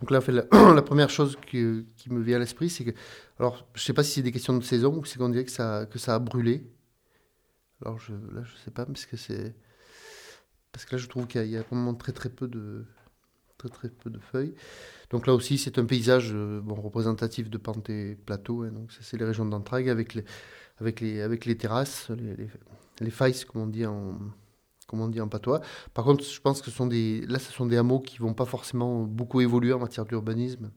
Donc là, fait, la, première chose qui me vient à l'esprit, c'est que, alors, je ne sais pas si c'est des questions de saison ou c'est qu'on dirait que ça, que ça a brûlé. Alors là, je ne sais pas, parce que c'est, parce que là, je trouve qu'il y, a vraiment très très peu de, très très peu de feuilles. Donc là aussi, c'est un paysage euh, représentatif de et plateau. Hein. donc c'est les régions d'Entrague avec les, avec les, avec les terrasses, les, les, les failles, comme on dit en, comme on dit en patois. Par contre, je pense que là, ce sont des hameaux qui vont pas forcément beaucoup évoluer en matière d'urbanisme.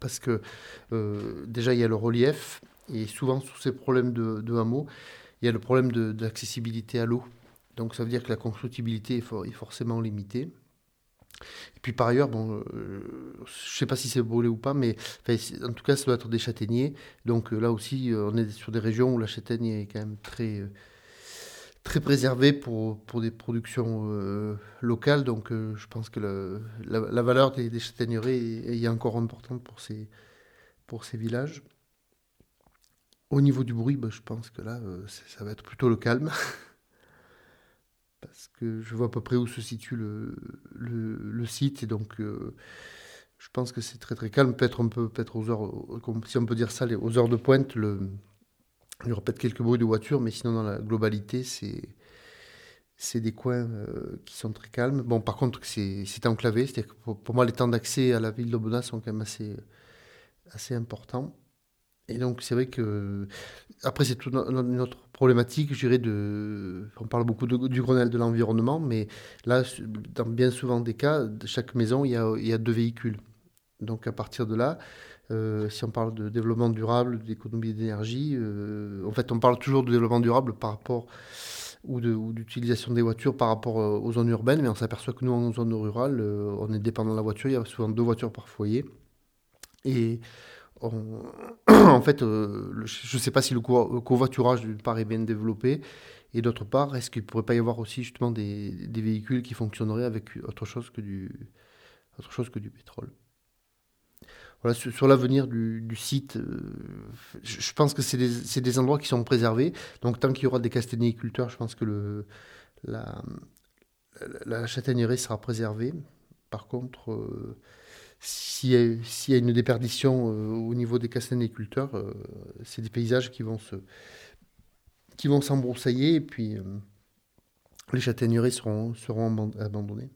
Parce que euh, déjà, il y a le relief, et souvent, sous ces problèmes de, hameaux, il y a le problème de, l'accessibilité à l'eau. Donc ça veut dire que la constructibilité est, forcément limitée. Et puis par ailleurs, euh, je ne sais pas si c'est brûlé ou pas, mais en tout cas, ça doit être des châtaigniers. Donc là aussi, on est sur des régions où la châtaigne est quand même très très préservé pour, pour des productions euh, locales. Donc euh, je pense que la, valeur des, des châtaigneries est, encore importante pour ces, pour ces villages. Au niveau du bruit, bah, je pense que là, euh, ça va être plutôt le calme. Parce que je vois à peu près où se situe le, le, site. Et donc, je pense que c'est très très calme. Peut-être un peu, peut-être aux heures, si on peut dire ça, aux heures de pointe, le, aura peut-être quelques bruits de voiture, mais sinon, dans la globalité, c'est, c'est des coins euh, qui sont très calmes. Bon, par contre, c'est, c'est enclavé. C'est-à-dire que pour, moi, les temps d'accès à la ville d'Aubenas sont quand même assez, assez importants. Et donc, c'est vrai que. Après, c'est toute une autre problématique, je dirais, de. On parle beaucoup du Grenelle de l'environnement, mais là, dans bien souvent des cas, de chaque maison, il y a, il y a deux véhicules. Donc, à partir de là, euh, si on parle de développement durable, d'économie d'énergie, euh, en fait, on parle toujours de développement durable par rapport ou d'utilisation des voitures par rapport euh, aux zones urbaines, mais on s'aperçoit que nous, en zone rurale, on est dépendant de la voiture. Il y a souvent deux voitures par foyer. Et en fait, je ne sais pas si le, covoiturage, d'une part, est bien développé, et d'autre part, est-ce qu'il ne pourrait pas y avoir aussi justement des, des, véhicules qui fonctionneraient avec autre chose que du, autre chose que du pétrole? Sur, l'avenir du, site, euh, je, pense que c'est des, endroits qui sont préservés. Donc tant qu'il y aura des castagniculteurs, je pense que la, châtaignerie sera préservée. Par contre, euh, s'il y, a une déperdition euh, au niveau des castagniculteurs, c'est des paysages qui vont se s'embroussailler et puis les châtaigneries seront, seront abandonnées.